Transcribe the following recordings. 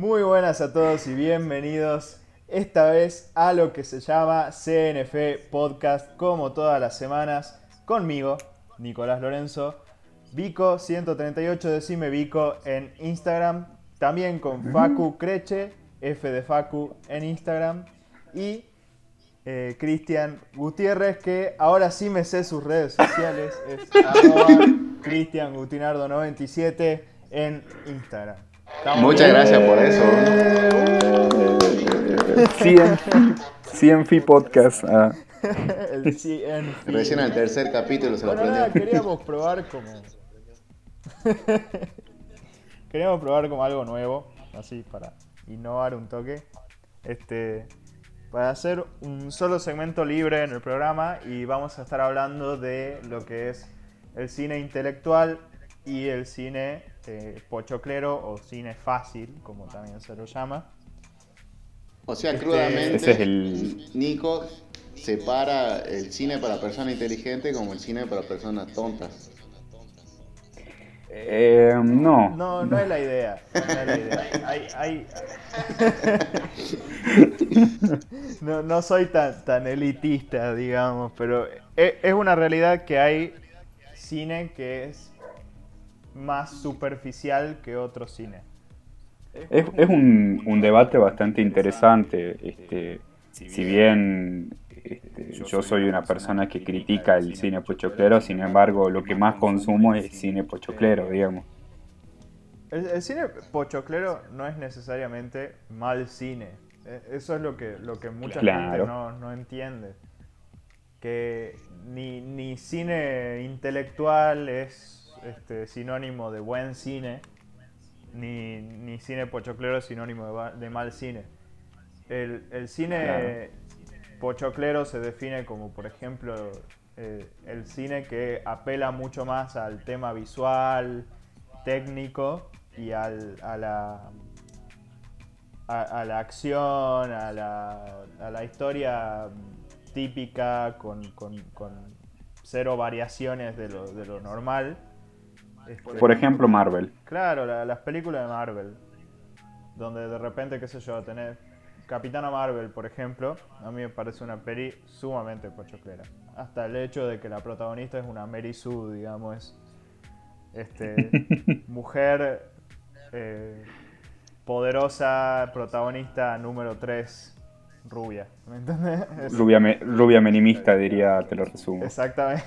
Muy buenas a todos y bienvenidos esta vez a lo que se llama CNF Podcast, como todas las semanas, conmigo, Nicolás Lorenzo, Vico138, decime Vico en Instagram, también con Facu Creche, F de Facu en Instagram, y eh, Cristian Gutiérrez, que ahora sí me sé sus redes sociales, es Cristian Gutinardo 97 en Instagram. Muchas gracias por eso. CNF Podcast. Ah. El CNF. Recién al tercer capítulo se lo nada, aprendió. queríamos probar como. queríamos probar como algo nuevo, así para innovar un toque. Este. Para hacer un solo segmento libre en el programa y vamos a estar hablando de lo que es el cine intelectual y el cine eh, pochoclero o cine fácil, como también se lo llama. O sea, Este, crudamente, ese es el- Nico separa el cine para personas inteligentes como el cine para personas tontas. Eh, no. No, no es la idea. No es la idea. Hay, hay- No, no soy tan, tan elitista, digamos, pero e- es una realidad que hay cine que es más superficial que otro cine. Es, es un, un debate bastante interesante. Este, si bien este, yo soy una persona que critica el cine pochoclero, sin embargo, lo que más consumo es cine pochoclero, digamos. El, el cine pochoclero no es necesariamente mal cine. E- Eso es lo que, lo que mucha gente no, no entiende. Que ni, ni cine intelectual es este, sinónimo de buen cine, ni, ni cine pochoclero sinónimo de, mal cine. El, el cine pochoclero se define como, por ejemplo, eh, el cine que apela mucho más al tema visual, técnico y al, a la a, a la acción, a la, a la historia típica con, con- con cero variaciones de lo, de lo normal. Este, Por ejemplo, Marvel. Claro, la- las películas de Marvel, donde de repente, qué sé yo, tenés Capitana Marvel, por ejemplo, a mí me parece una peli sumamente pochoclera. Hasta el hecho de que la protagonista es una Mary Sue, digamos, es este, mujer eh, poderosa, protagonista número 3, rubia. ¿Me entendés? Es- Rubia, me- rubia menimista, diría, te lo resumo. Exactamente.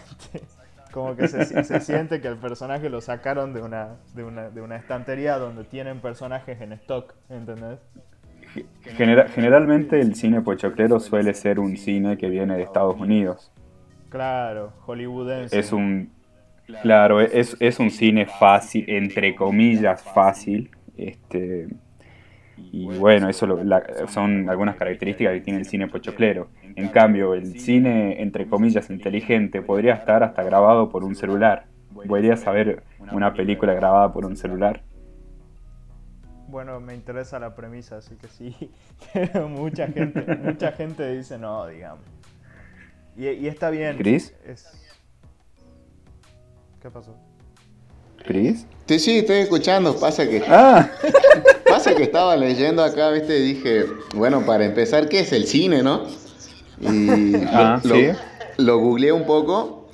Como que se, se siente que el personaje lo sacaron de una, de, una, de una estantería donde tienen personajes en stock, ¿entendés? Genera- generalmente el cine pochoclero suele ser un cine que viene de Estados Unidos. Claro, hollywoodense. Es un, claro, es, es un cine fácil, entre comillas fácil. Este, y bueno, eso lo- la- son algunas características que tiene el cine pochoclero. En cambio, el cine, entre comillas, inteligente podría estar hasta grabado por un celular. Podría saber una película grabada por un celular. Bueno, me interesa la premisa, así que sí. Pero mucha gente, mucha gente dice no, digamos. Y, y está bien. ¿Chris? Es... ¿Qué pasó? ¿Chris? Sí, sí, estoy escuchando. Pasa que, ¡Ah! pasa que estaba leyendo acá, viste, y dije, bueno, para empezar, ¿qué es el cine, no? Y Ah, lo, sí. lo googleé un poco.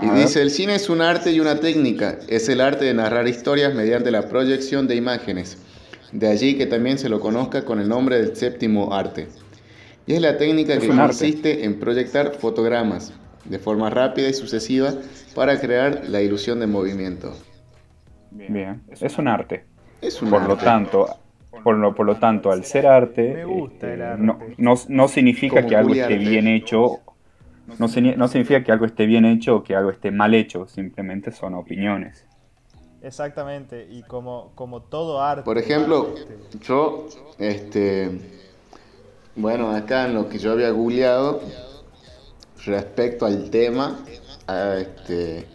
Y A ver. dice, el cine es un arte y una técnica. Es el arte de narrar historias mediante la proyección de imágenes. De allí que también se lo conozca con el nombre del séptimo arte. Y es la técnica Es que un arte. consiste en proyectar fotogramas de forma rápida y sucesiva para crear la ilusión de movimiento. Bien, es un arte. Es un Por lo arte. tanto, por lo, por lo tanto, al ser arte, Me gusta el arte. no, no, no significa que algo esté bien hecho, no, no significa que algo esté bien hecho o que algo esté mal hecho, simplemente son opiniones. Exactamente, y como, como todo arte. Por ejemplo, este, yo, este, bueno, acá en lo que yo había googleado respecto al tema, este,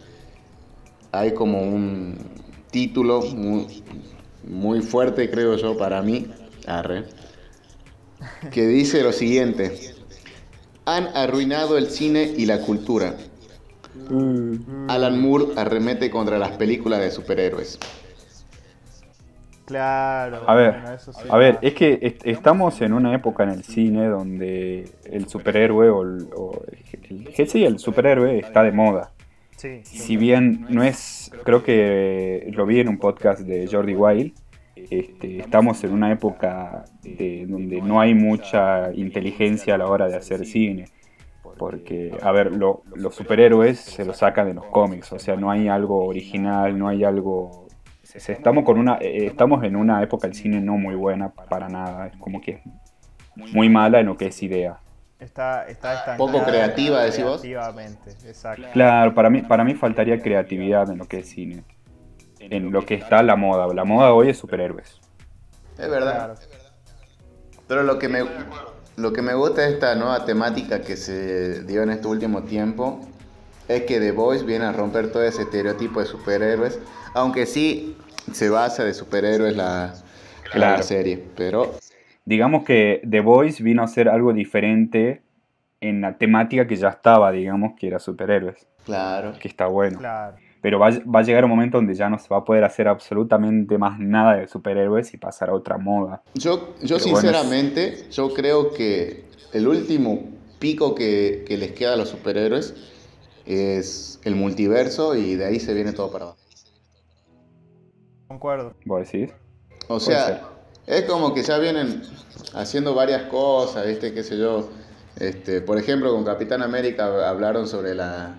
hay como un título muy, muy fuerte, creo yo, para mí, arre, que dice lo siguiente. Han arruinado el cine y la cultura. Alan Moore arremete contra las películas de superhéroes. Claro. A ver, a ver, es que estamos en una época en el cine donde el superhéroe o el, o el superhéroe está de moda. Sí, si bien no es, creo que lo vi en un podcast de Jordi Wild, este, estamos en una época de, donde no hay mucha inteligencia a la hora de hacer cine. Porque, a ver, los superhéroes se los sacan de los cómics, o sea, no hay algo original, no hay algo... Estamos, con una, eh, estamos en una época del cine no muy buena para nada, es como que muy mala en lo que es idea. Está, está Poco creativa, decís vos. exacto. Claro, para mí, para mí faltaría creatividad en lo que es cine en lo que está la moda. La moda hoy es superhéroes. Es verdad. Pero lo que me lo que me gusta de esta nueva temática que se dio en este último tiempo es que The Voice viene a romper todo ese estereotipo de superhéroes, aunque sí se basa de superhéroes la, la serie, pero digamos que The Voice vino a ser algo diferente en la temática que ya estaba, digamos, que era superhéroes. Claro. Que está bueno. Claro pero va, a llegar un momento donde ya no se va a poder hacer absolutamente más nada de superhéroes y pasar a otra moda. Yo, yo sinceramente, yo creo que el último pico que, les queda a los superhéroes es el multiverso y de ahí se viene todo para abajo. Concuerdo. ¿Vos decís? O sea, es como que ya vienen haciendo varias cosas, ¿viste? ¿Qué sé yo? Este, por ejemplo, con Capitán América hablaron sobre la,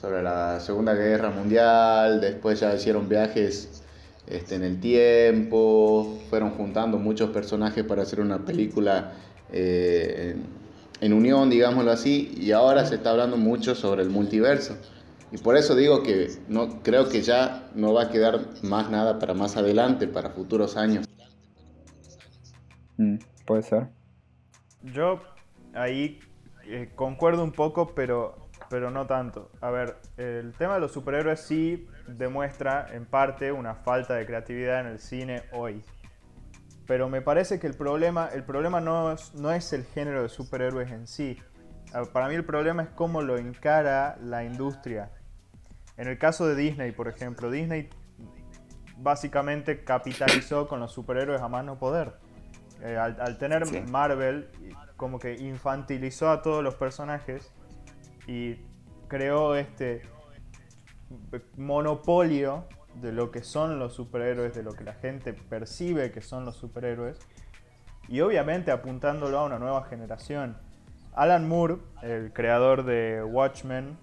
sobre la Segunda Guerra Mundial, después ya hicieron viajes este, en el tiempo, fueron juntando muchos personajes para hacer una película eh, en, unión, digámoslo así, y ahora se está hablando mucho sobre el multiverso. Y por eso digo que no, creo que ya no va a quedar más nada para más adelante, para futuros años. Mm, puede ser. Yo ahí eh, concuerdo un poco, pero pero no tanto. A ver, el tema de los superhéroes sí demuestra en parte una falta de creatividad en el cine hoy. Pero me parece que el problema, el problema no, es, no es el género de superhéroes en sí. Para mí el problema es cómo lo encara la industria. En el caso de Disney, por ejemplo, Disney básicamente capitalizó con los superhéroes a más no poder. Eh, al, tener Marvel, como que infantilizó a todos los personajes y creó este monopolio de lo que son los superhéroes, de lo que la gente percibe que son los superhéroes, y obviamente apuntándolo a una nueva generación. Alan Moore, el creador de Watchmen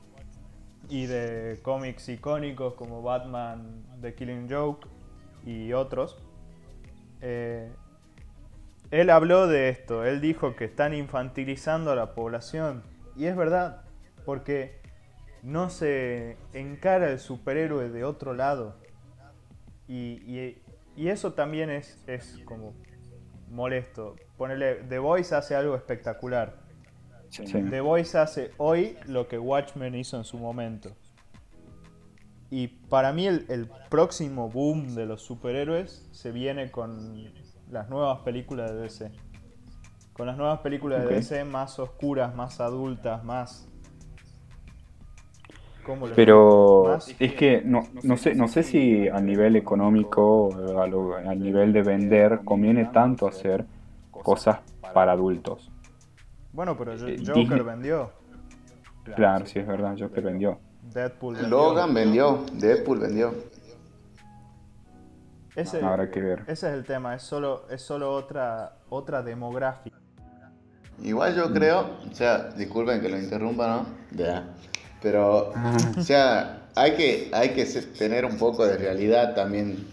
y de cómics icónicos como Batman, The Killing Joke y otros, eh, él habló de esto, él dijo que están infantilizando a la población, y es verdad, porque no se encara el superhéroe de otro lado. Y, eso también es, es como molesto. Ponerle, The Voice hace algo espectacular. The Voice hace hoy lo que Watchmen hizo en su momento. Y para mí el, próximo boom de los superhéroes se viene con las nuevas películas de DC. Con las nuevas películas de DC más oscuras, más adultas, más pero es que no, no, sé, no sé si a nivel económico, a, nivel de vender, conviene tanto hacer cosas para adultos. Bueno, pero eh, Joker vendió. Claro, sí es verdad, Joker vendió. Deadpool vendió. Logan vendió, Deadpool vendió. Ese, Habrá que ver. Ese es el tema, es solo, es solo otra, otra demográfica. Igual yo creo, o sea, disculpen que lo interrumpa, ¿no? Ya. Pero, o sea, hay que, hay que tener un poco de realidad también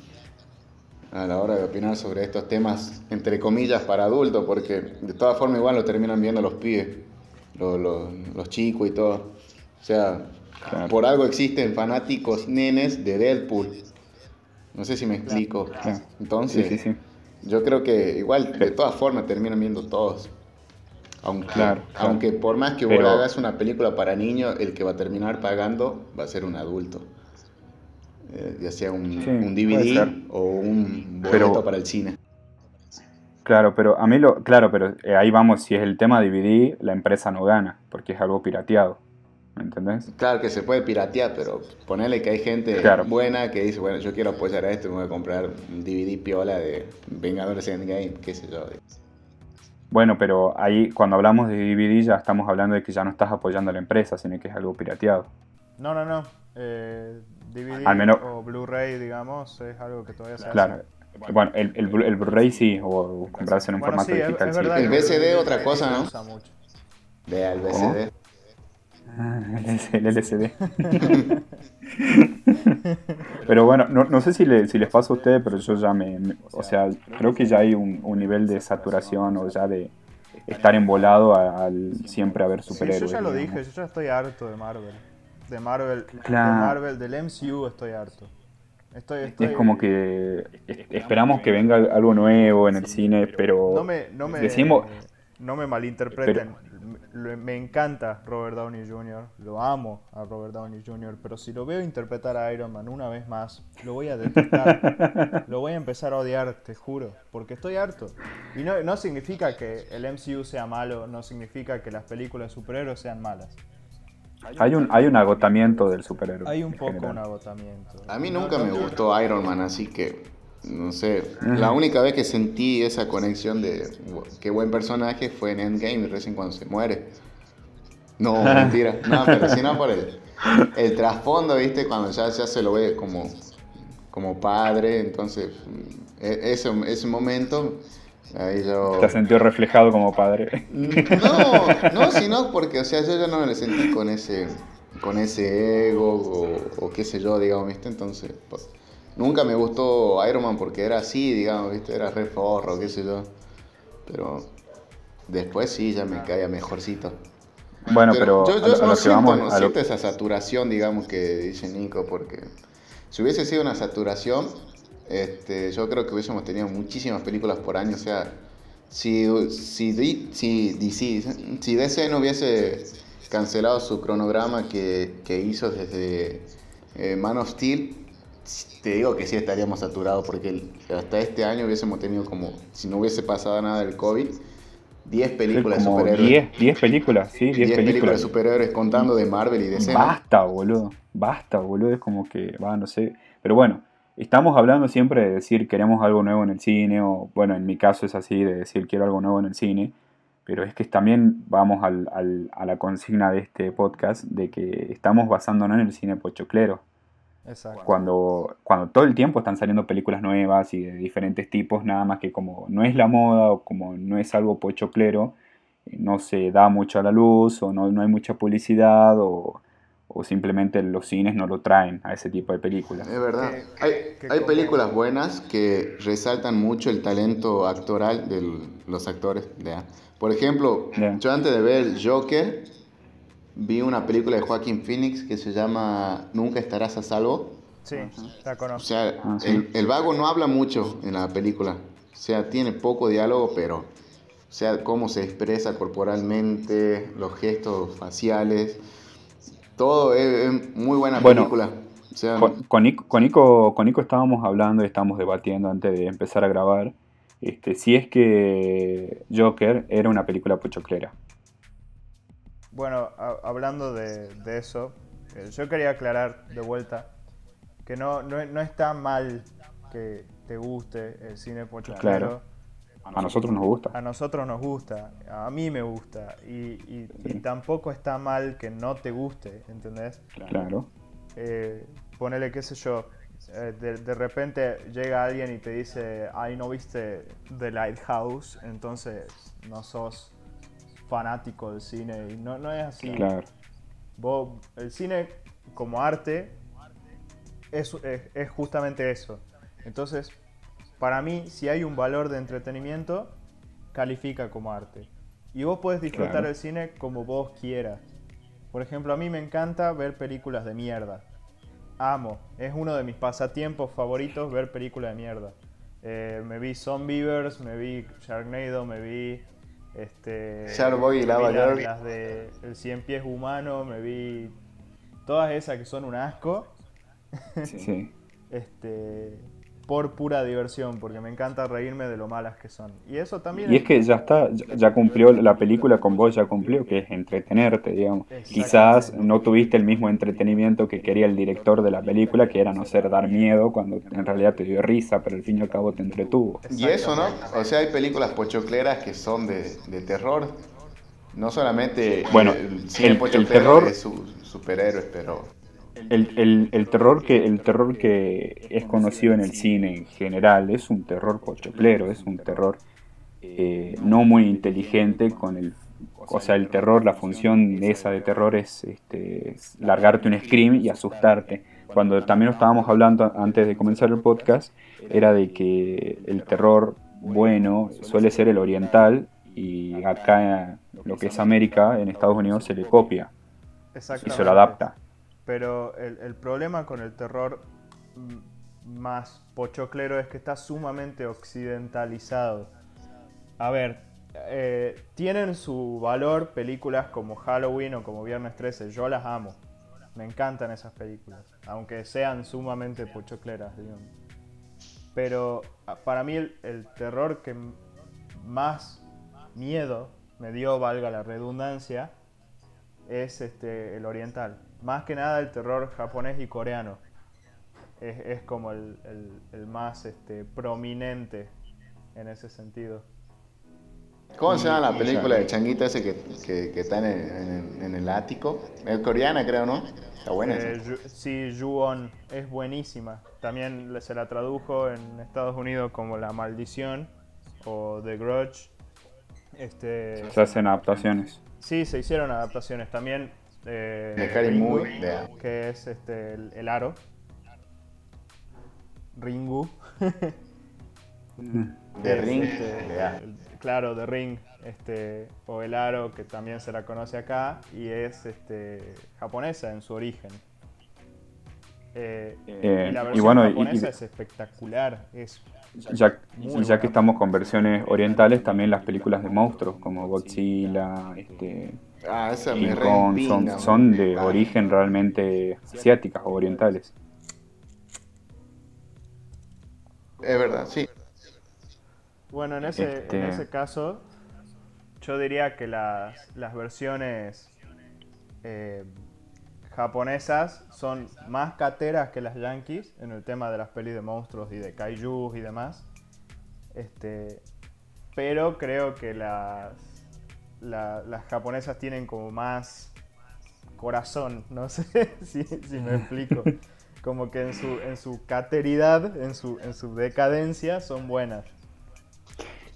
a la hora de opinar sobre estos temas, entre comillas, para adultos, porque de todas formas igual lo terminan viendo los pibes, los, los, chicos y todo. O sea, por algo existen fanáticos nenes de Deadpool. No sé si me explico. Entonces, yo creo que igual de todas formas terminan viendo todos. Aunque, claro, aunque por más que vos hagas una película para niños, el que va a terminar pagando va a ser un adulto. Eh, ya sea un, DVD o un boleto para el cine. Claro, pero a mí lo. Claro, pero eh, ahí vamos, si es el tema DVD, la empresa no gana, porque es algo pirateado. ¿Me entendés? Claro que se puede piratear, pero ponerle que hay gente buena que dice, bueno, yo quiero apoyar a esto, me voy a comprar un DVD piola de Vengadores Endgame, qué sé yo. Bueno, pero ahí cuando hablamos de DVD ya estamos hablando de que ya no estás apoyando a la empresa, sino que es algo pirateado. No, no, no. Eh, DVD o Blu-ray, digamos, es algo que todavía se claro. Bueno, el, el, Blu-ray sí, o comprarse en un formato digital. sí. El VCD otra cosa, ¿no? Vea el VCD. Ah, el LCD. pero bueno, no, no sé si, le, si les pasa a ustedes, pero yo ya me, O sea, creo que ya hay un, un, nivel de saturación o ya de estar embolado al siempre a ver superhéroes. Sí, yo ya lo dije, yo ya estoy harto de Marvel. De Marvel, de Marvel, del MCU estoy harto. Es como que esperamos que venga algo nuevo en el cine, pero no me, no me, decimos, no me malinterpreten. Me encanta Robert Downey Jr., lo amo a Robert Downey Jr., pero si lo veo interpretar a Iron Man una vez más, lo voy a detestar. lo voy a empezar a odiar, te juro, porque estoy harto. Y no, no significa que el MCU sea malo, no significa que las películas de superhéroes sean malas. Hay un, hay un agotamiento del superhéroe. Hay un poco un agotamiento. A mí nunca me gustó Iron Man, así que, no sé, la única vez que sentí esa conexión de qué buen personaje fue en Endgame, recién cuando se muere. No, mentira. No, pero si no por el, el trasfondo, ¿viste? Cuando ya, ya se lo ve como, como padre, entonces, e, ese, ese momento Ahí yo... ¿Te has sentido reflejado como padre? No, no, sino porque, o sea, yo ya no me sentí con ese, con ese ego o, qué sé yo, digamos, ¿viste? Entonces, pues, nunca me gustó Iron Man porque era así, digamos, ¿viste? Era re forro, qué sé yo. Pero después sí, ya me caía mejorcito. Bueno, pero, yo, yo no, siento, no siento esa saturación, digamos, que dice Nico, porque si hubiese sido una saturación, este, yo creo que hubiésemos tenido muchísimas películas por año. O sea, si, si, si, si DC no hubiese cancelado su cronograma que, hizo desde eh, Man of Steel, te digo que sí estaríamos saturados porque hasta este año hubiésemos tenido como, si no hubiese pasado nada del COVID, 10 películas de superhéroes. 10, películas, sí, 10 películas. de superhéroes contando de Marvel y DC. Basta, boludo, basta, boludo, es como que, va, no sé. Pero bueno, estamos hablando siempre de decir queremos algo nuevo en el cine, o bueno, en mi caso es así, de decir quiero algo nuevo en el cine, pero es que también vamos al, al, a la consigna de este podcast de que estamos basándonos en el cine pochoclero. Exacto. Cuando, cuando todo el tiempo están saliendo películas nuevas y de diferentes tipos, nada más que como no es la moda o como no es algo pochoclero, eh, no se da mucho a la luz o no, no hay mucha publicidad o o simplemente los cines no lo traen a ese tipo de películas. Es verdad. hay, películas buenas que resaltan mucho el talento actoral de los actores. Por ejemplo, yo antes de ver Joker, vi una película de Joaquín Phoenix que se llama Nunca estarás a salvo. Sí, la conozco. O sea, ah, el, el, vago no habla mucho en la película. O sea, tiene poco diálogo, pero... O sea, cómo se expresa corporalmente, los gestos faciales todo es, muy buena película. con, Nico, con, Nico, estábamos hablando y estábamos debatiendo antes de empezar a grabar este, si es que Joker era una película pochoclera. Bueno, hablando de, eso, eh, yo quería aclarar de vuelta que no, no, no está mal que te guste el cine pochoclero. Claro a nosotros nos gusta. A nosotros nos gusta, a mí me gusta. Y, tampoco está mal que no te guste, ¿entendés? Claro. Eh, ponele, qué sé yo, eh, de, repente llega alguien y te dice, ay, no viste The Lighthouse, entonces no sos fanático del cine. Y no, no es así. Claro. el cine como arte es, es justamente eso. Entonces, para mí, si hay un valor de entretenimiento, califica como arte. Y vos podés disfrutar el cine como vos quieras. Por ejemplo, a mí me encanta ver películas de mierda. Amo. Es uno de mis pasatiempos favoritos ver películas de mierda. Eh, me vi Zombievers, me vi Sharknado, me vi este Sharkboy y Lava las de El Cien Pies Humano, me vi todas esas que son un asco. Sí. este por pura diversión, porque me encanta reírme de lo malas que son. Y eso también... Y es que ya está, ya cumplió la película con vos, ya cumplió, que es entretenerte, digamos. Quizás no tuviste el mismo entretenimiento que quería el director de la película, que era no ser dar miedo, cuando en realidad te dio risa, pero al fin y al cabo te entretuvo. Y eso, ¿no? O sea, hay películas pochocleras que son de, de terror. No solamente bueno, el, el, terror es su, superhéroes, pero el, el, terror que, el terror que es conocido en el cine en general es un terror pochoclero, es un terror eh, no muy inteligente con el o sea, el terror, la función de esa de terror es este, largarte un scream y asustarte. Cuando también estábamos hablando antes de comenzar el podcast, era de que el terror bueno suele ser el oriental y acá lo que es América, en Estados Unidos, se le copia y se lo adapta. Pero el, problema con el terror más pochoclero es que está sumamente occidentalizado. A ver, eh, tienen su valor películas como Halloween o como Viernes 13. Yo las amo. Me encantan esas películas. Aunque sean sumamente pochocleras, digamos. Pero para mí el terror que más miedo me dio, valga la redundancia, es este, el oriental más que nada el terror japonés y coreano. Es, como el, más este, prominente en ese sentido. ¿Cómo se llama la película de Changuita ese que, que, está en, el ático? Es coreana, creo, ¿no? Está buena. Eh, sí, Ju-on es buenísima. También se la tradujo en Estados Unidos como La Maldición o The Grudge. Este, se hacen adaptaciones. Sí, se hicieron adaptaciones. También de Ringu, que es este, el, aro. Ringu. de Ring, este, claro, de Ring, este, o el aro, que también se la conoce acá, y es este, japonesa en su origen. Eh, y la versión japonesa es espectacular, es ya, ya que estamos con versiones orientales, también las películas de monstruos como Godzilla, este, Ah, son, de origen realmente asiáticas o orientales. Es verdad, sí. Bueno, en ese, en este ese caso, yo diría que las, las versiones eh, japonesas son más cateras que las yankees en el tema de las pelis de monstruos y de kaijus y demás. Este, pero creo que las las japonesas tienen como más corazón, no sé si, me explico. Como que en su, en su cateridad, en su, en su decadencia, son buenas.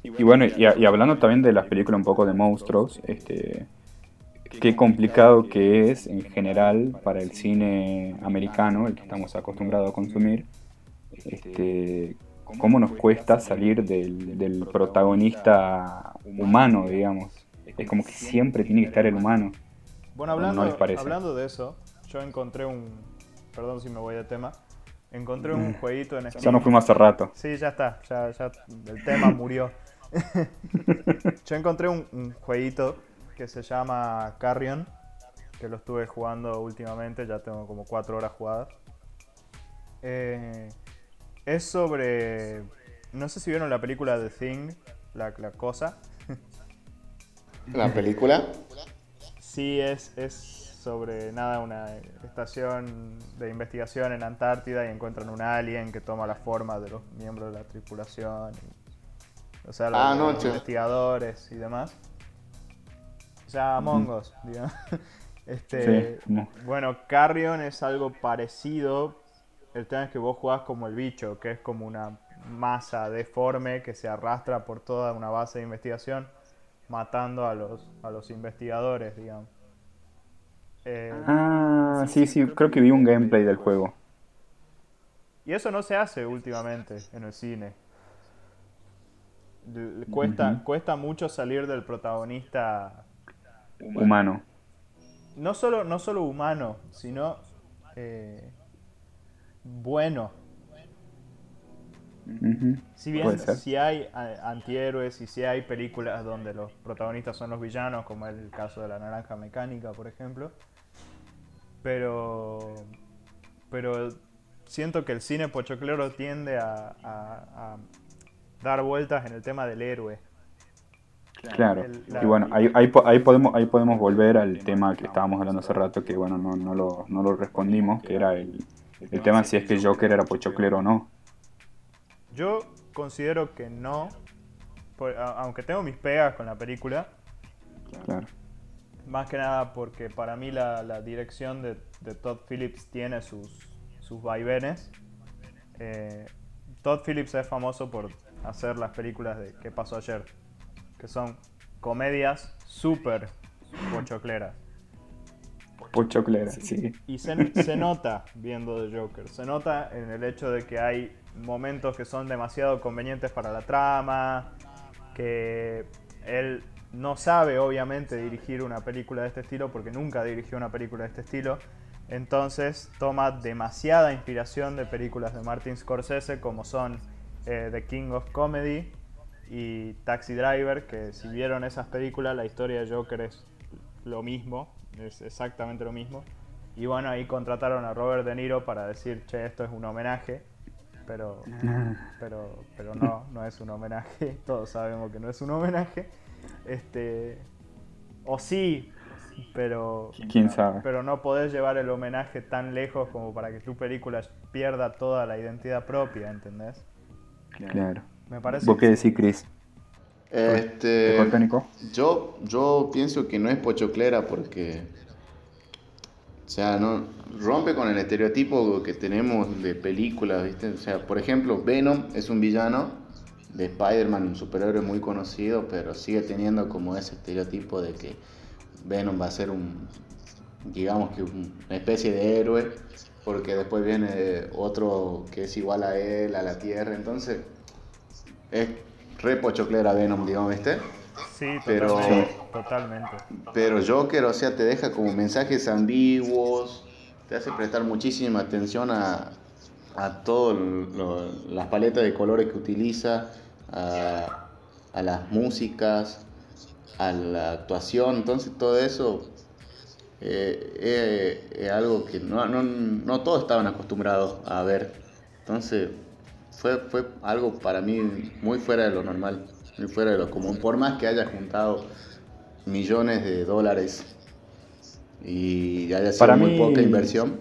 Y bueno, y, hablando también de las películas un poco de monstruos, este, qué complicado que es en general para el cine americano, el que estamos acostumbrados a consumir, este, cómo nos cuesta salir del, del protagonista humano, digamos es como que siempre tiene que estar el humano. Bueno, hablando, hablando de eso, yo encontré un. Perdón si me voy de tema. Encontré un jueguito en Steam. Ya nos fuimos hace rato. Sí, ya está. Ya, ya el tema murió. yo encontré un, jueguito que se llama Carrion. Que lo estuve jugando últimamente. Ya tengo como cuatro horas jugadas. Eh, es sobre. No sé si vieron la película The Thing, la, la cosa. ¿La película? Sí, es, es sobre nada una estación de investigación en Antártida y encuentran un alien que toma la forma de los miembros de la tripulación. o sea, los, ah, investigadores y demás. O sea, Among Us, digamos. Este, Bueno, Carrion es algo parecido. El tema es que vos jugás como el bicho, que es como una masa deforme que se arrastra por toda una base de investigación matando a los, a los investigadores, digamos. Eh, ah, sí, sí, creo que vi un gameplay del juego. Y eso no se hace últimamente en el cine. Cuesta, cuesta mucho salir del protagonista humano. No solo, no solo humano, sino eh, bueno. Si bien si hay antihéroes y si hay películas donde los protagonistas son los villanos, como es el caso de la naranja mecánica, por ejemplo, pero, pero siento que el cine pochoclero tiende a, dar vueltas en el tema del héroe. Claro, y bueno, ahí, ahí, podemos, ahí podemos volver al tema que estábamos hablando hace rato, que bueno, no, no, lo, no lo respondimos, que era el, el tema si es que Joker era pochoclero o no. Yo considero que no, aunque tengo mis pegas con la película. Claro. Más que nada porque para mí la, dirección de, Todd Phillips tiene sus, sus vaivenes. Eh, Todd Phillips es famoso por hacer las películas de ¿Qué pasó ayer? Que son comedias súper pochocleras. Pochocleras, sí. Y se, se nota viendo The Joker. Se nota en el hecho de que hay momentos que son demasiado convenientes para la trama, que él no sabe obviamente dirigir una película de este estilo porque nunca dirigió una película de este estilo. Entonces toma demasiada inspiración de películas de Martin Scorsese como son eh, The King of Comedy y Taxi Driver, que si vieron esas películas la historia de Joker es lo mismo, es exactamente lo mismo. Y bueno, ahí contrataron a Robert De Niro para decir, che, esto es un homenaje pero, pero, pero no, no es un homenaje. Todos sabemos que no es un homenaje. Este, o sí, pero, ¿Quién sabe? pero no podés llevar el homenaje tan lejos como para que tu película pierda toda la identidad propia, ¿entendés? Claro. Me parece ¿Vos qué decís, Chris? Este, yo, yo pienso que no es pochoclera porque o sea, no rompe con el estereotipo que tenemos de películas, ¿viste? O sea, por ejemplo, Venom es un villano de Spider-Man, un superhéroe muy conocido, pero sigue teniendo como ese estereotipo de que Venom va a ser un, digamos que una especie de héroe, porque después viene otro que es igual a él, a la Tierra, entonces es re pochoclera Venom, digamos, ¿viste? Sí, pero, totalmente, Pero Joker, o sea, te deja como mensajes ambiguos, te hace prestar muchísima atención a, a todas las paletas de colores que utiliza, a, las músicas, a la actuación, entonces todo eso eh, eh, es algo que no, no, no, todos estaban acostumbrados a ver. Entonces fue, fue algo para mí muy fuera de lo normal fuera de lo común, por más que haya juntado millones de dólares y haya sido muy poca inversión,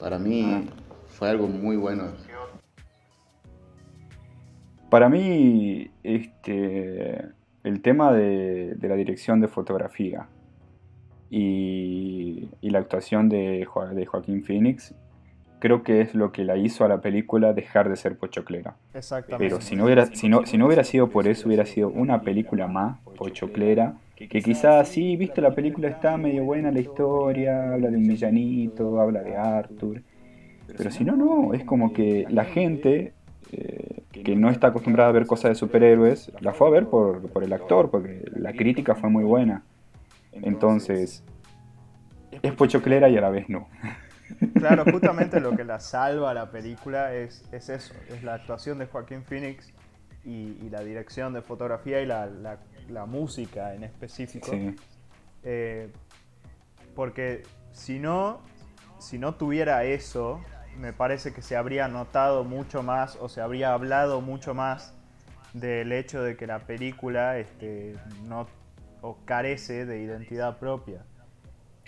para mí fue algo muy bueno. Para mí, este, el tema de, la dirección de fotografía y, la actuación de, de Joaquín Phoenix creo que es lo que la hizo a la película dejar de ser pochoclera. Exactamente. Pero si no hubiera, si no, si no hubiera sido por eso, hubiera sido una película más pochoclera, que quizás sí, viste, la película está medio buena la historia, habla de un villanito, habla de Arthur, pero si no, no, es como que la gente eh, que no está acostumbrada a ver cosas de superhéroes, la fue a ver por, por el actor, porque la crítica fue muy buena. Entonces, es pochoclera y a la vez no. Claro, justamente lo que la salva a la película es, es eso, es la actuación de Joaquín Phoenix y, la dirección de fotografía y la, la, música en específico. Eh, porque si no, si no tuviera eso, me parece que se habría notado mucho más o se habría hablado mucho más del hecho de que la película este, no o carece de identidad propia.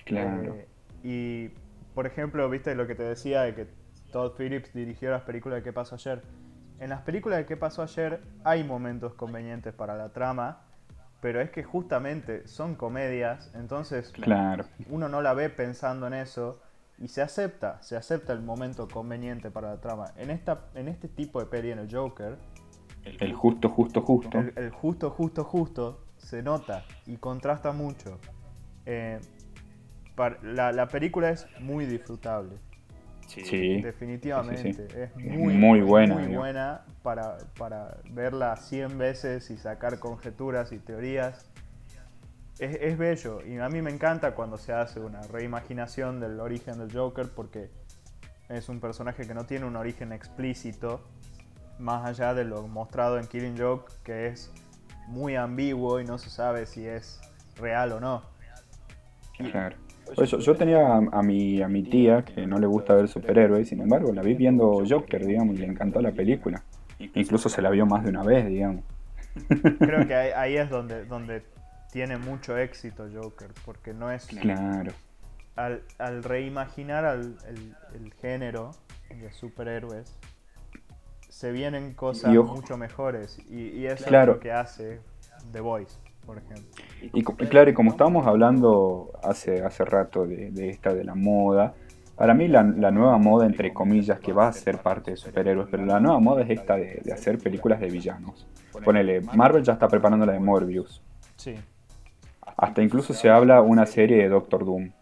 Claro. Eh, y por ejemplo, viste lo que te decía de que Todd Phillips dirigió las películas de ¿Qué pasó ayer? En las películas de ¿Qué pasó ayer? hay momentos convenientes para la trama, pero es que justamente son comedias, entonces claro. uno no la ve pensando en eso y se acepta, se acepta el momento conveniente para la trama. En, esta, en este tipo de peli, en el Joker, el justo, justo, justo. El, justo, justo, justo se nota y contrasta mucho. Eh, la, película es muy disfrutable. Sí. Definitivamente. Es muy, buena. Muy buena para, verla 100 veces y sacar conjeturas y teorías. Es, bello y a mí me encanta cuando se hace una reimaginación del origen del Joker porque es un personaje que no tiene un origen explícito más allá de lo mostrado en Killing Joke que es muy ambiguo y no se sabe si es real o no. Claro. Yo, yo tenía a, mi, a mi tía que no le gusta ver superhéroes, sin embargo la vi viendo Joker, digamos, y le encantó la película. Incluso se la vio más de una vez, digamos. Creo que ahí, es donde, donde tiene mucho éxito Joker, porque no es... Claro. Al, al reimaginar al, el, género de superhéroes, se vienen cosas mucho mejores. Y, eso es lo que hace The Voice, por ejemplo. Y, claro, y como estábamos hablando hace, hace rato de, de esta de la moda, para mí la, nueva moda, entre comillas, que va a ser parte de superhéroes, pero la nueva moda es esta de, hacer películas de villanos. Ponele, Marvel ya está preparando la de Morbius. Sí. Hasta incluso se habla una serie de Doctor Doom.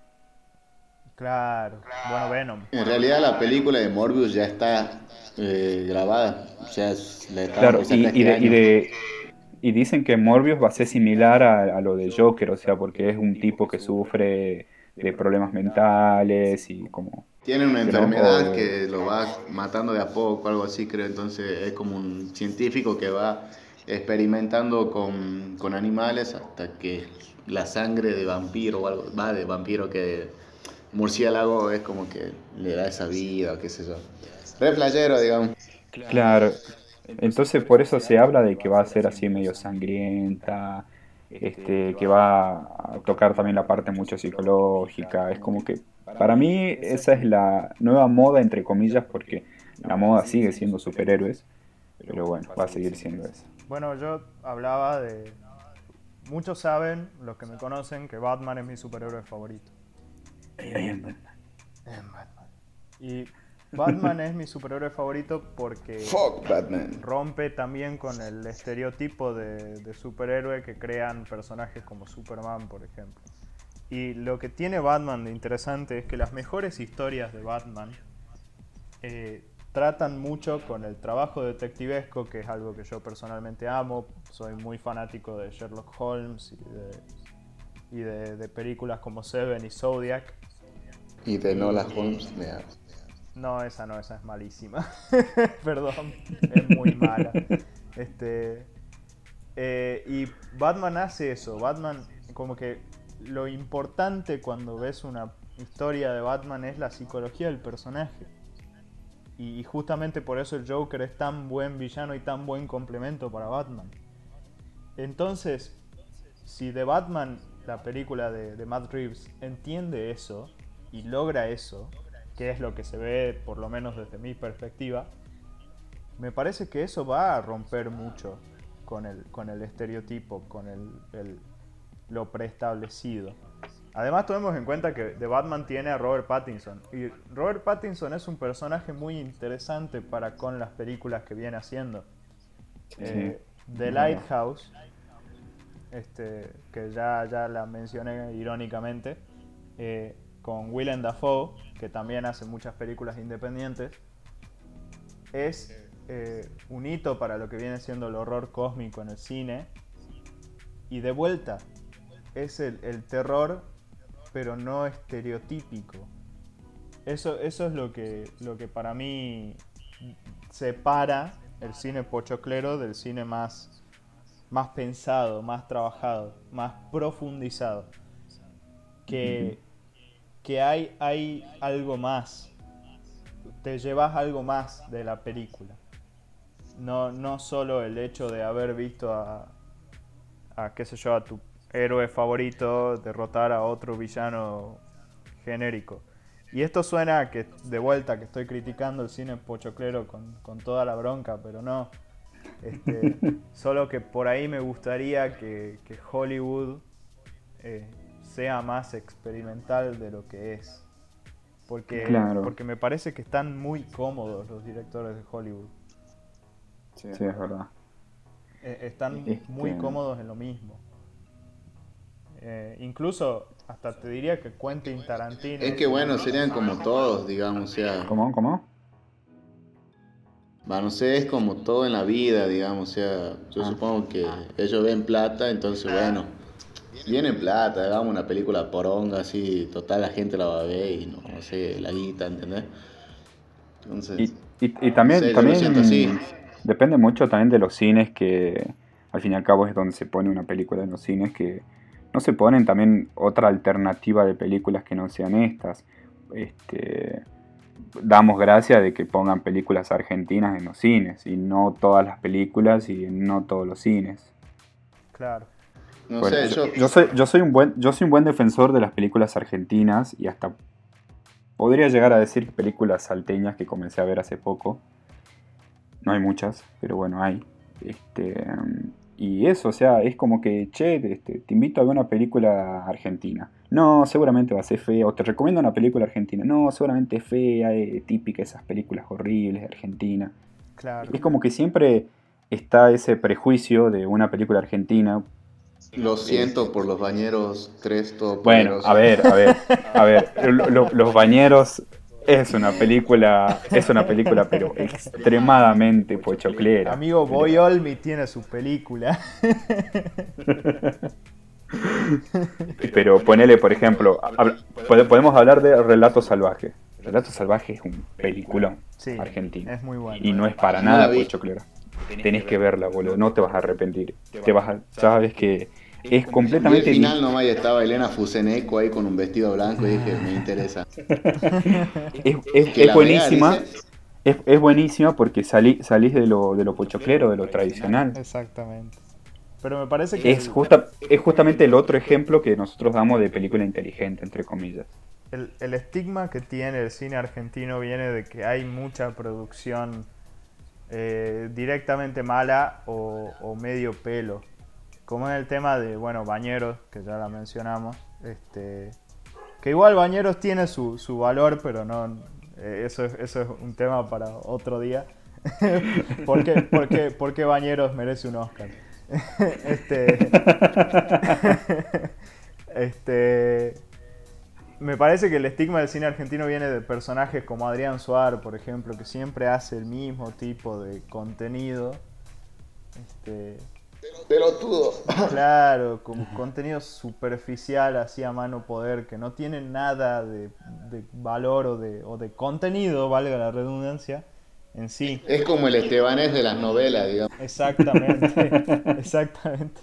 Claro, bueno, Venom. En realidad la película de Morbius ya está eh, grabada. O sea, claro, y, este y, dicen que Morbius va a ser similar a, a, lo de Joker, o sea, porque es un tipo que sufre de problemas mentales y como... Tiene una enfermedad que lo va matando de a poco, algo así creo, entonces es como un científico que va experimentando con, con animales hasta que la sangre de vampiro o algo, va de vampiro que murciélago es como que le da esa vida o qué sé yo. Re digamos. Claro, entonces por eso se habla de que va a ser así medio sangrienta, este, que va a tocar también la parte mucho psicológica. Es como que para mí esa es la nueva moda, entre comillas, porque la moda sigue siendo superhéroes, pero bueno, va a seguir siendo eso. Bueno, yo hablaba de... Muchos saben, los que me conocen, que Batman es mi superhéroe favorito. Y Batman es mi superhéroe favorito porque rompe también con el estereotipo de, superhéroe que crean personajes como Superman, por ejemplo. Y lo que tiene Batman de interesante es que las mejores historias de Batman eh, tratan mucho con el trabajo detectivesco, que es algo que yo personalmente amo. Soy muy fanático de Sherlock Holmes y de, películas como Seven y Zodiac. Y de Nola Holmes, no, esa no, esa es malísima. Perdón, es muy mala. Este, eh, y Batman hace eso. Batman, como que lo importante cuando ves una historia de Batman es la psicología del personaje. Y, justamente por eso el Joker es tan buen villano y tan buen complemento para Batman. Entonces, si The Batman, la película de, de Matt Reeves, entiende eso y logra eso, que es lo que se ve, por lo menos desde mi perspectiva, me parece que eso va a romper mucho con el, con el estereotipo, con el, lo preestablecido. Además, tomemos en cuenta que The Batman tiene a Robert Pattinson. Y Robert Pattinson es un personaje muy interesante para con las películas que viene haciendo. Eh, The Lighthouse, este, que ya, ya la mencioné irónicamente, eh, con Willem Dafoe, que también hace muchas películas independientes, es eh, un hito para lo que viene siendo el horror cósmico en el cine. Y de vuelta, es el, terror, pero no estereotípico. Eso, eso es lo que, lo que para mí separa el cine pochoclero del cine más, más pensado, más trabajado, más profundizado. Que, que hay, hay algo más. Te llevas algo más de la película. No, no solo el hecho de haber visto a, a, qué sé yo, a tu héroe favorito derrotar a otro villano genérico. Y esto suena que de vuelta que estoy criticando el cine pochoclero con, con toda la bronca, pero no. Este, solo que por ahí me gustaría que, que Hollywood eh, sea más experimental de lo que es. Porque, porque me parece que están muy cómodos los directores de Hollywood. Sí, es verdad. Eh, están este, muy cómodos en lo mismo. Eh, incluso hasta te diría que Quentin Tarantino. Es que bueno, serían como todos, digamos, o sea. ¿Cómo? ¿Cómo? Va, no sé, es como todo en la vida, digamos, o sea, yo ah. supongo que ellos ven plata, entonces bueno, viene plata, hagamos una película poronga así, total la gente la va a ver y no, sé, la guita, ¿entendés? Entonces, y, y, también, también depende mucho también de los cines que al fin y al cabo es donde se pone una película en los cines que no se ponen también otra alternativa de películas que no sean estas. Este, damos gracias de que pongan películas argentinas en los cines y no todas las películas y no todos los cines. Claro. No sé, yo, yo, soy, yo, soy un buen, yo soy un buen defensor de las películas argentinas y hasta podría llegar a decir películas salteñas que comencé a ver hace poco. No hay muchas, pero bueno, hay. Este, y eso, o sea, es como que, che, este, te invito a ver una película argentina. No, seguramente va a ser fea. O te recomiendo una película argentina. No, seguramente es fea, eh, típica esas películas horribles de Argentina. Claro. Es como que siempre está ese prejuicio de una película argentina. Lo siento por los bañeros tres Bueno, a ver, a ver, a ver. los bañeros es una película, es una película, pero extremadamente pochoclera. Amigo Boy Olmi tiene su película. Pero ponele, por ejemplo, podemos hablar de Relato Salvaje. Relato Salvaje es un peliculón argentino. Es muy bueno. Y no es para nada pochoclera. Tenés que verla, boludo. No te vas a arrepentir. Te vas a, sabes que es completamente. al final nomás estaba Elena Fuseneco ahí con un vestido blanco y dije, me interesa. es, buenísima. Es, buenísima porque salí, salís de lo, de lo pochoclero, de lo tradicional. Exactamente. Pero me parece que... Es, justa, es justamente el otro ejemplo que nosotros damos de película inteligente, entre comillas. El, el estigma que tiene el cine argentino viene de que hay mucha producción eh, directamente mala o, o medio pelo como es el tema de, bueno, Bañeros, que ya la mencionamos, este, que igual Bañeros tiene su, su valor, pero no, eh, eso, es, eso es un tema para otro día. ¿Por, qué, por, qué, Bañeros merece un Oscar? este, este, me parece que el estigma del cine argentino viene de personajes como Adrián Suárez, por ejemplo, que siempre hace el mismo tipo de contenido. Este, pelotudo. Claro, como contenido superficial así a mano poder, que no tiene nada de, valor o de, o de, contenido, valga la redundancia, en sí. Es como el Estebanés de las novelas, digamos. Exactamente, exactamente.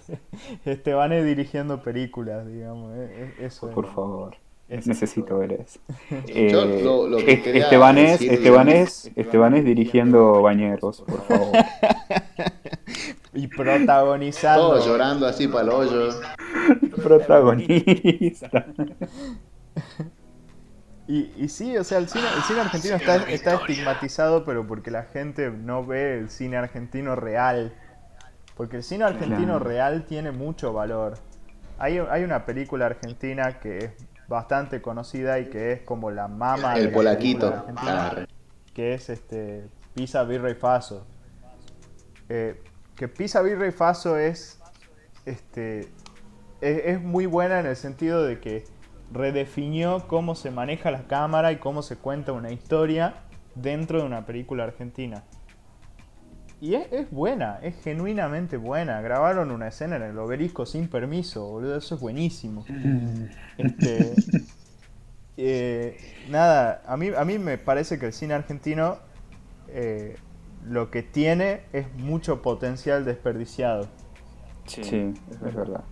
Estebanés dirigiendo películas, digamos. E, e, eso Por favor. Necesito ver eso. Eh, Estebanés, Estebanés, Estebanés dirigiendo bañeros, por favor. Y protagonizando. Todo llorando así para el hoyo. Protagonista. Y, y sí, o sea, el cine, el cine argentino está, está estigmatizado, pero porque la gente no ve el cine argentino real. Porque el cine argentino real tiene mucho valor. Hay, hay una película argentina que es bastante conocida y que es como la mama el polaquito que es este Pisa Birra y Faso eh, que Pisa Birra y Faso es, este, es, muy buena en el sentido de que redefinió cómo se maneja la cámara y cómo se cuenta una historia dentro de una película argentina. Y es, buena, es genuinamente buena. Grabaron una escena en el obelisco sin permiso, boludo, eso es buenísimo. Este, eh, nada, a mí, a mí me parece que el cine argentino eh, lo que tiene es mucho potencial desperdiciado. Sí, es verdad.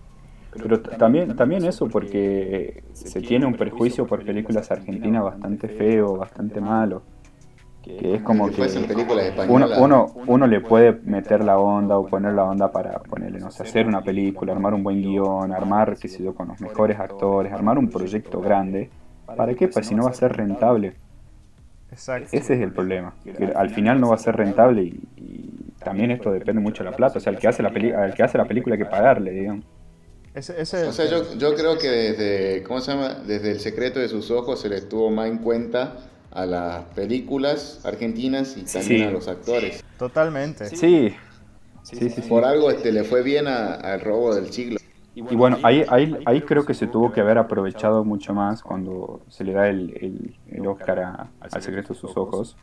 Pero también, también eso porque se tiene un prejuicio por películas argentinas bastante feo, bastante malo. Que es como que uno, uno, uno le puede meter la onda o poner la onda para ponerle, no sé, hacer una película, armar un buen guion, armar, qué sé yo, con los mejores actores, armar un proyecto grande. ¿Para qué? Pues si no va a ser rentable. Exacto. Ese es el problema. Que al final no va a ser rentable y, también esto depende mucho de la plata. O sea, el que hace la, peli al que hace la película hay que pagarle, digamos. Ese, o sea, yo, yo, creo que desde, ¿cómo se llama? Desde El secreto de sus ojos se le tuvo más en cuenta a las películas argentinas y también a los actores. Totalmente. Sí. sí, sí, Por algo este, le fue bien al robo del siglo. Y bueno, ahí, ahí, ahí creo que se tuvo que haber aprovechado mucho más cuando se le da el, el, Oscar al secreto de sus ojos.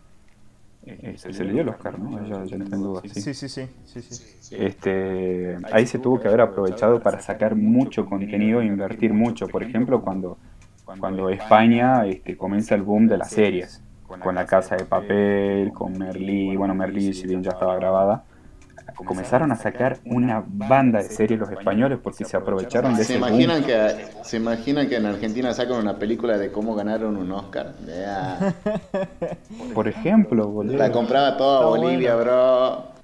Este, se le dio el Oscar, ¿no? Ya, ya no Sí, sí, sí, sí, sí. Este, ahí se tuvo que haber aprovechado para sacar mucho contenido e invertir mucho. Por ejemplo, cuando, cuando España este, comienza el boom de las series, con La Casa de Papel, con Merlí, bueno, Merlí si bien ya estaba grabada, comenzaron a sacar una banda de series los españoles porque se aprovecharon de ¿Se ese boom. imaginan, que, ¿Se imaginan que en Argentina sacan una película de cómo ganaron un Oscar? Por ejemplo, boludo. La compraba toda Bolivia, bro.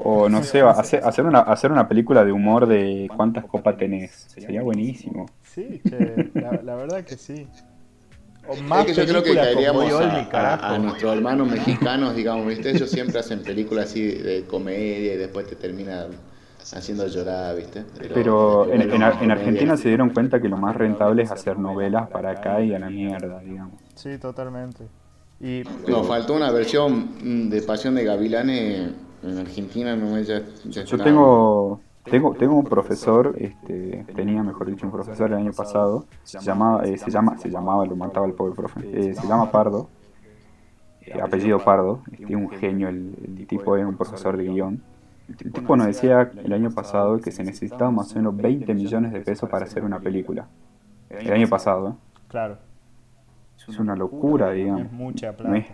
O no sé, hacer, hacer, una, hacer una película de humor de cuántas copas tenés. Sería buenísimo. Sí, che, la, la verdad que sí. O más Es que yo creo que caeríamos Olmi, a, a- carajo. a nuestros hermanos mexicanos, digamos, ¿viste? Ellos siempre hacen películas así de comedia y después te terminan haciendo llorar, ¿viste? Pero en, en, en. Argentina se dieron cuenta que lo más rentable es hacer novelas para acá y a la mierda, digamos. Sí, totalmente. Y Nos faltó una versión mm, de Pasión de Gavilanes en Argentina, no ya, ya Yo está. tengo, tengo, tengo un profesor, este, tenía mejor dicho un profesor el año pasado, se llamaba, eh, se llama, se llamaba, lo mataba el pobre profe, eh, se llama Pardo, eh, apellido Pardo, este, un genio, el, el tipo es un profesor de guion. El tipo nos decía el año pasado que se necesitaba más o menos 20 millones de pesos para hacer una película. El año pasado, ¿eh? claro, es una locura, digamos. es mucha No plata. es,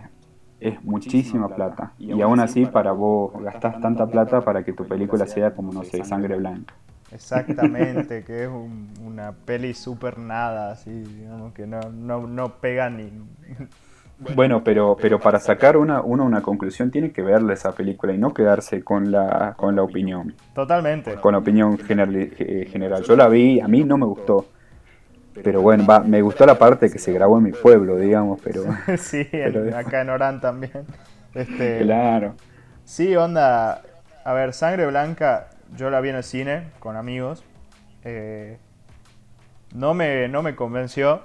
es muchísima plata. Y aún así, para vos gastás tanta plata para que tu película sea como, no sé, sangre blanca. Exactamente, que es un- una peli super nada, así, digamos, que no, no, no pega ni... Bueno, pero, pero para sacar una, uno una conclusión tiene que verle esa película y no quedarse con la, con la opinión, Totalmente. con la opinión general, general. Yo la vi, a mí no me gustó. Pero bueno, va, me gustó la parte que se grabó en mi pueblo, digamos, pero sí, Pero- acá en Orán también. Este, claro. Sí, onda. A ver, Sangre Blanca, yo la vi en el cine con amigos. eh, no, me, no me convenció.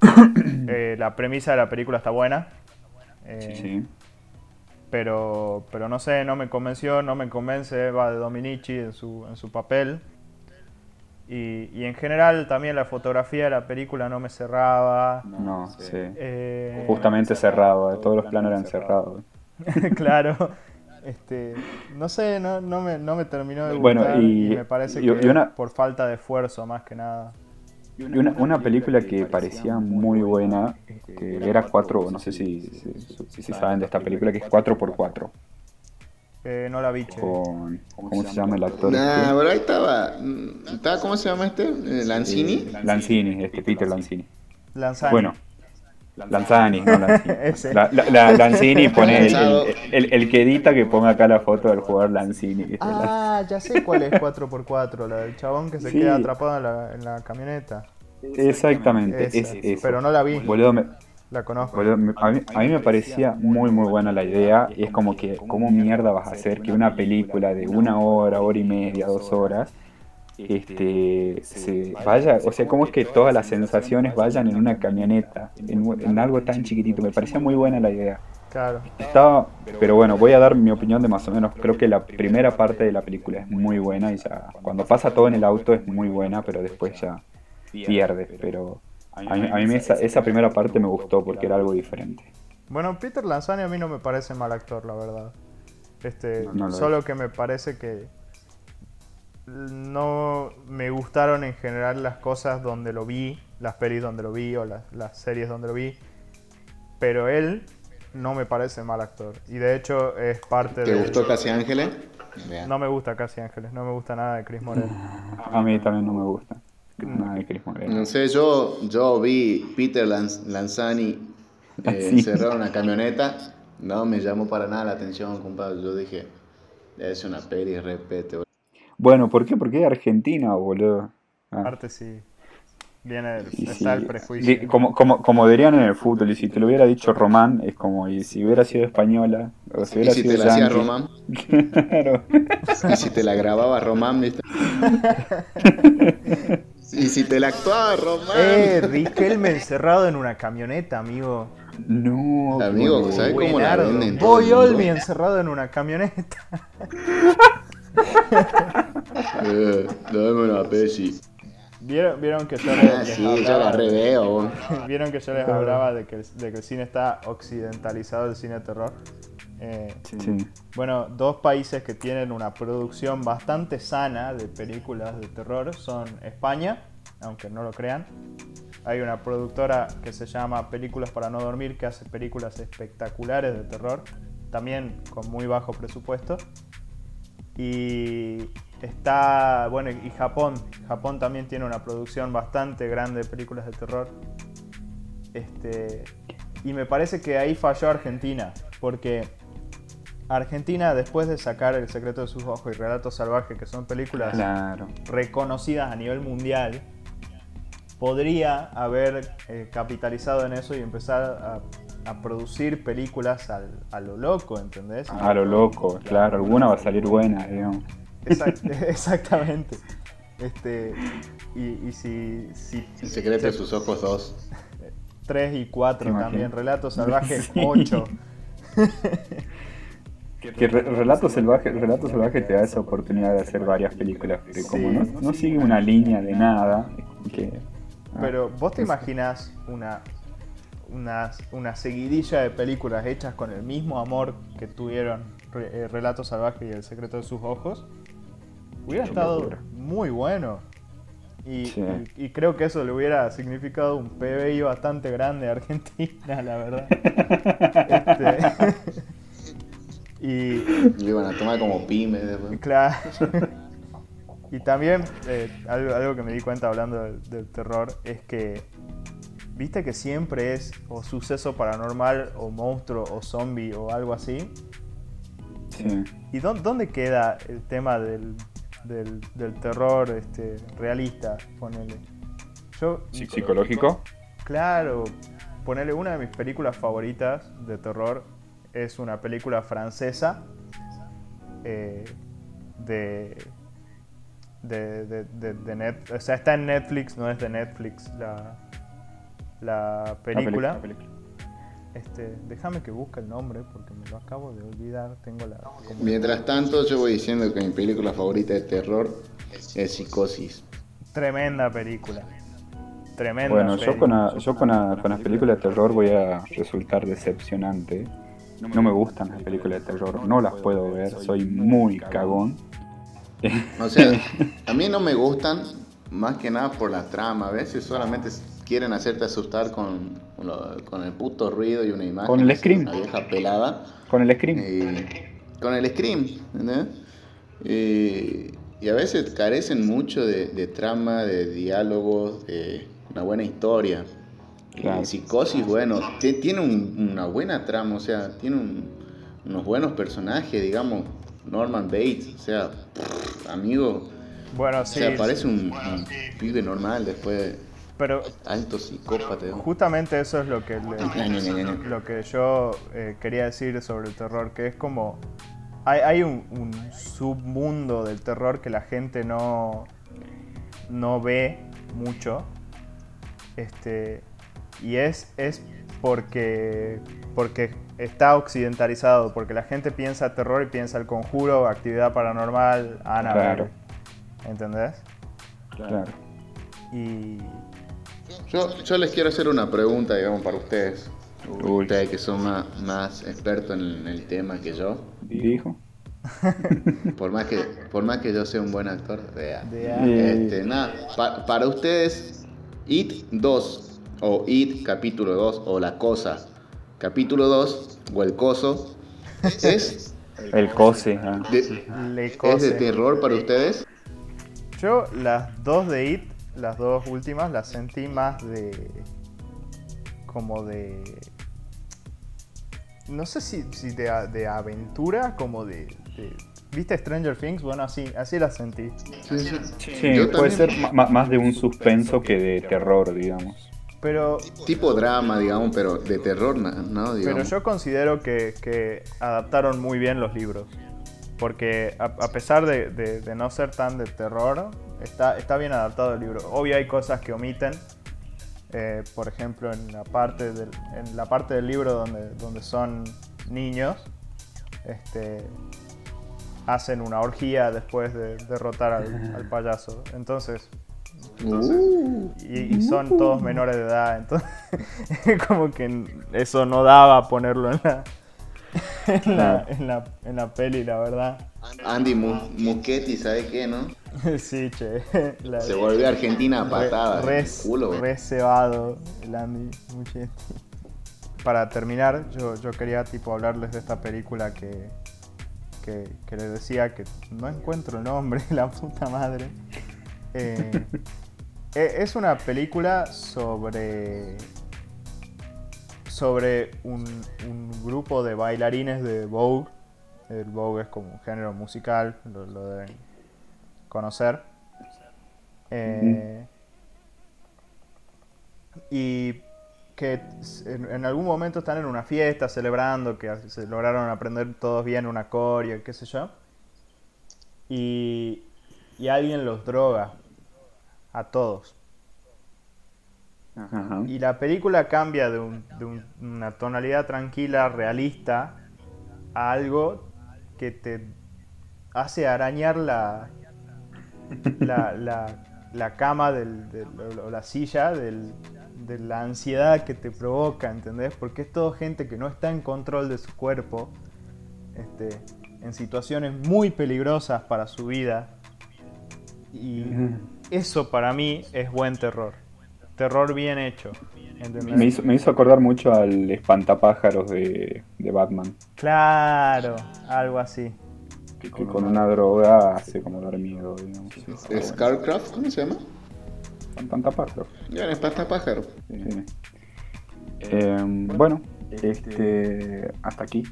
Eh, la premisa de la película está buena. eh, Sí, sí. Pero, pero no sé, no me convenció, no me convence Eva de Dominici en su, en su papel. Y, y en general también la fotografía de la película no me cerraba. No, sí. eh, Justamente cerrado, eh, todos los planos eran cerrados. claro. Este, no sé, no, no, me, no me terminó de Bueno, gustar y, y- me parece y- que y una- es por falta de esfuerzo más que nada. Y una, una película que parecía muy buena, que era 4, no sé si, si, si saben de esta película, que es 4x4, Eh, no la vi, che. con, ¿cómo se llama el actor? Nah, este? pero ahí estaba. estaba ¿Cómo se llama este? Eh, ¿Lanzini? Lanzini, este Peter Lanzini. Lanzani. Bueno, Lanzani, no Lanzini. La, la- la- Lanzini pone el, el, el- el que edita que ponga acá la foto del jugador Lanzini. Ah, ya sé cuál es 4x4, la del chabón que se Sí. queda atrapado en la, en la camioneta. Exactamente, Esa, es eso. Pero no la vi, Boludo, me- la conozco. Boludo, a, mí, a mí me parecía muy muy buena la idea y es como que, ¿cómo mierda vas a hacer que una película de una hora, hora y media, dos horas, este, se vaya, o sea, cómo es que todas las sensaciones vayan en una camioneta, en algo tan chiquitito? Me parecía muy buena la idea. Claro. Estaba, pero bueno, voy a dar mi opinión de más o menos. Creo que la primera parte de la película es muy buena y ya, cuando pasa todo en el auto es muy buena, pero después ya pierde. Pero a mí, a mí esa, esa primera parte me gustó porque era algo diferente. Bueno, Peter Lanzani a mí no me parece mal actor, la verdad. Este, No, no lo solo es. que me parece que no me gustaron en general las cosas donde lo vi, las pelis donde lo vi o las, las series donde lo vi. Pero él no me parece mal actor. Y de hecho es parte ¿Te de... gustó Casi Ángeles? No me gusta Casi Ángeles, no me gusta nada de Chris Morel. A mí también no me gusta. No sé, yo, yo vi Peter Lanz- Lanzani eh, Sí. encerrado en una camioneta. No me llamó para nada la atención, compadre. Yo dije, es una peli, repete. boludo. Bueno, ¿por qué? Porque es Argentina, boludo. Ah, Aparte sí, viene el- y sí. está el prejuicio. Como, como, como dirían en el fútbol, y si te lo hubiera dicho Román, es como, y si hubiera sido española, o si Y hubiera si sido te la hacía. Román, Claro. y si te la grababa Román, ¿viste? y si te la actuaba Román. Eh, Riquelme encerrado en una camioneta, amigo. No, Amigo. ¿sabes cómo la venden? Boy? Olmi encerrado en una camioneta. Eh, una pesi. ¿Vieron, vieron que yo les, Ah, les sí, yo la hablaba, reveo. ¿Vieron que yo les hablaba de que, el, de que el cine está occidentalizado, el cine de terror? Eh, Sí. bueno, dos países que tienen una producción bastante sana de películas de terror son España, aunque no lo crean. Hay una productora que se llama Películas para no dormir que hace películas espectaculares de terror, también con muy bajo presupuesto. Y está, bueno, y Japón. Japón también tiene una producción bastante grande de películas de terror. Este, y me parece que ahí falló Argentina, porque Argentina, después de sacar El secreto de sus ojos y Relato Salvaje, que son películas Claro. reconocidas a nivel mundial, podría haber eh, capitalizado en eso y empezar a, a producir películas al- a lo loco, ¿entendés? A lo loco, claro. Alguna va a salir buena, digamos. Exact- exactamente. Este, y, y si, si El secreto de sus ojos 2. 3 y 4 Te imagino. también, Relato Salvaje Sí. 8. Que Re- Relato Salvaje, Relato Salvaje te da esa oportunidad de hacer varias películas, pero como Sí. no, no sigue una línea de nada, que... ah, Pero vos te es- imaginas una, una, una seguidilla de películas hechas con el mismo amor que tuvieron Re- eh, Relato Salvaje y El secreto de sus ojos. Hubiera estado muy bueno. Y, Sí. y- y creo que eso le hubiera significado un PBI bastante grande a Argentina, la verdad. Este, y, Lo iban a tomar como pyme después. Claro. y también eh, algo, algo que me di cuenta hablando del, del terror es que, viste que siempre es o suceso paranormal o monstruo o zombie o algo así. Sí. ¿Y dó- dónde queda el tema del, del, del terror este, realista? Ponele. Yo, ¿Psicológico? Claro, ponerle una de mis películas favoritas de terror es una película francesa eh, de, de, de, de- de Net- o sea, está en Netflix, no es de Netflix la, la La película. la película. Este, déjame que busque el nombre porque me lo acabo de olvidar. Tengo la. Mientras tanto, yo voy diciendo que mi película favorita de terror es Psicosis. Tremenda película. Tremenda. Bueno, yo peli. con, la- yo con, con las películas de terror voy a resultar decepcionante. No me gustan las películas de terror, no las puedo ver, soy muy cagón. O sea, a mí no me gustan más que nada por la trama. A veces solamente quieren hacerte asustar con, con el puto ruido y una imagen. Con el scream. Una vieja pelada. Con el Scream. Y con el scream. Y, y a veces carecen mucho de, de trama, de diálogos, de una buena historia. Claro. Psicosis, bueno, ti- tiene un- una buena trama, o sea, tiene un- unos buenos personajes, digamos, Norman Bates, o sea, pff, amigo, Bueno, o sí. sea, parece un, un pibe normal después de Pero alto psicópata. Justamente eso es lo que, le- lo que yo eh, quería decir sobre el terror, que es como... Hay, hay un, un submundo del terror que la gente no, no ve mucho. Este, y es, es porque, porque está occidentalizado, porque la gente piensa terror y piensa el conjuro, actividad paranormal, Annabelle. Claro. ¿Entendés? Claro. Y... Yo, yo les quiero hacer una pregunta, digamos, para ustedes. Uy. Ustedes que son más, más expertos en el tema que yo. Dijo. Por más que, por más que yo sea un buen actor, vea. de- Este, nada, pa- para ustedes, It 2 o It capítulo 2 o La Cosa capítulo 2 o El Coso es El cose. ah. de, Le es de terror para ustedes. Yo las dos de It, las dos últimas, las sentí más de... como de... No sé si, si de, de aventura, como de, de- ¿Viste Stranger Things? Bueno, así, así las sentí. Sí, sí. Sí, Yo puede ser más de un suspenso que de terror, digamos. Pero, Tipo drama, digamos, pero de terror, ¿no? ¿no? pero Digamos. yo considero que, que adaptaron muy bien los libros. Porque a, a pesar de, de- de no ser tan de terror, está, está bien adaptado el libro. Obvio hay cosas que omiten. Eh, por ejemplo, en la parte del, en la parte del libro donde, donde son niños, este, hacen una orgía después de derrotar al, al payaso. Entonces, Uh, y, y son todos menores de edad, entonces como que eso no daba ponerlo en la, en la, en la, en la peli, la verdad. Andy Mu- Muschietti, ¿sabe qué, no? Sí, che. la- Se volvió a Argentina a re- patadas. re, culo, re cebado el Andy Muschietti. Para terminar, yo, yo quería tipo hablarles de esta película que, que, que le decía que no encuentro el nombre, la puta madre. Eh, e- es una película sobre sobre un, grupo de bailarines de Vogue. El Vogue es como un género musical, lo, deben conocer. Eh, y que en, en algún momento están en una fiesta celebrando que se lograron aprender todos bien una coreo, qué sé yo. Y, y alguien los droga a todos. Ajá. Y la película cambia de, un- de un- una tonalidad tranquila, realista, a algo que te hace arañar la, la, la- la cama del, del- o la silla del- de la ansiedad que te provoca, ¿entendés? Porque es todo gente que no está en control de su cuerpo, este, en situaciones muy peligrosas para su vida. Y eso para mí es buen terror. Terror bien hecho. Me hizo, me hizo acordar mucho al espantapájaros de, de Batman, Claro, algo así. que, que con una droga hace como dar miedo, digamos. Sí, está bueno. Scarcraft, ¿cómo se llama? Espantapájaros. Ya, espantapájaro. Sí. Eh, bueno, este, hasta aquí.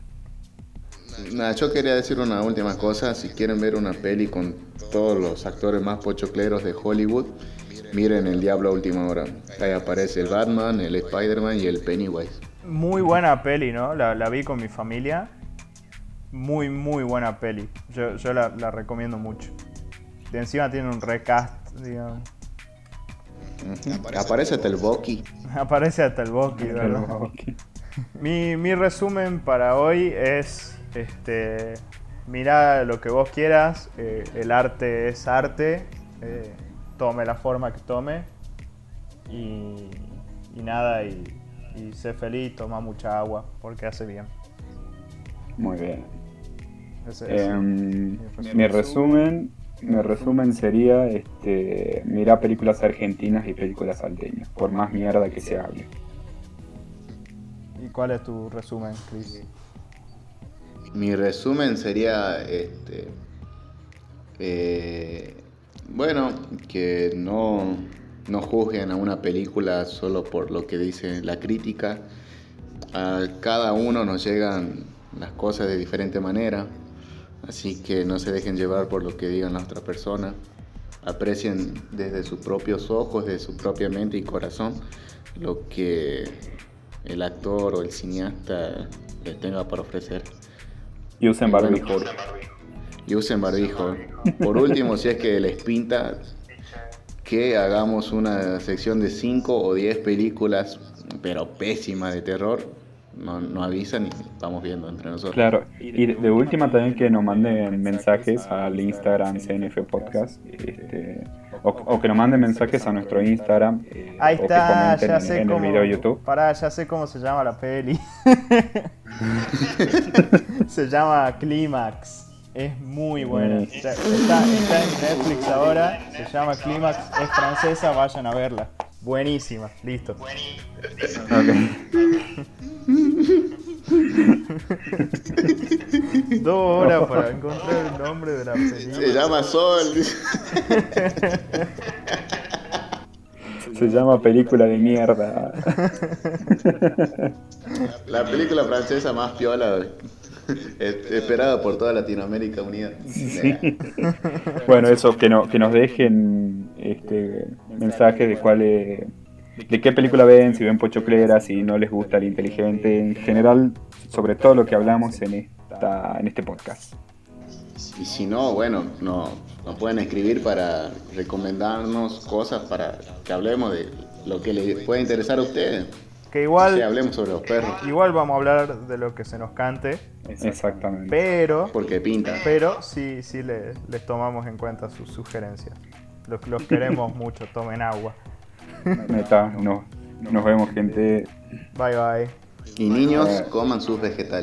Nada, yo quería decir una última cosa. Si quieren ver una peli con todos los actores más pochocleros de Hollywood, miren El Diablo a Última Hora. Ahí aparece el Batman, el Spider-Man y el Pennywise. Muy buena peli, ¿no? La, la vi con mi familia. Muy, muy buena peli. Yo, yo la, la recomiendo mucho. De encima tiene un recast, digamos. Aparece hasta el Bucky. Aparece hasta el Bucky, ¿verdad? Mi, mi resumen para hoy es, este, mirá lo que vos quieras, eh, el arte es arte, eh, tome la forma que tome y, y nada, y, y sé feliz, toma mucha agua porque hace bien. Muy bien. Ese es Em, mi mi resumen, mi resumen sería este, mirar películas argentinas y películas salteñas, por más mierda que se hable. ¿Y cuál es tu resumen, Chris? Mi resumen sería este eh, bueno, que no, no juzguen a una película solo por lo que dice la crítica. A cada uno nos llegan las cosas de diferente manera, así que no se dejen llevar por lo que digan la otra persona. Aprecien desde sus propios ojos, desde su propia mente y corazón lo que el actor o el cineasta les tenga para ofrecer. Y usen barbijo. Y usen barbijo. Por último, si es que les pinta que hagamos una sección de 5 o 10 películas, pero pésimas de terror, no, no avisan y vamos viendo entre nosotros. Claro, y de, de última también que nos manden mensajes al Instagram CNF Podcast, este, o, o que nos manden mensajes a nuestro Instagram, eh, Ahí o que está, ya en, sé en cómo. el video de YouTube. Pará, ya sé cómo se llama la peli. se llama Clímax. Es muy buena. Mm. Ya- Está, está en Netflix ahora. Se llama Clímax. Es francesa, vayan a verla. Buenísima. Listo. Dos horas para encontrar el nombre de la película. Se llama Sol. Se llama película de mierda. La película francesa más piola es- esperada por toda Latinoamérica unida. Bueno, eso, que, no, que nos dejen este, mensajes de cuál es- de qué película ven, si ven Pochoclera, si no les gusta el inteligente, en general, sobre todo lo que hablamos en, esta, en este podcast. Y si no, bueno, no, nos pueden escribir para recomendarnos cosas para que hablemos de lo que les pueda interesar a ustedes. Que igual, Sí, hablemos sobre los perros, igual vamos a hablar de lo que se nos cante. Exactamente. Pero porque pinta. Pero sí, sí le- les tomamos en cuenta sus sugerencias. Los, los queremos mucho, tomen agua. Neta, no, nos vemos gente. Bye bye. Y niños, coman sus vegetales.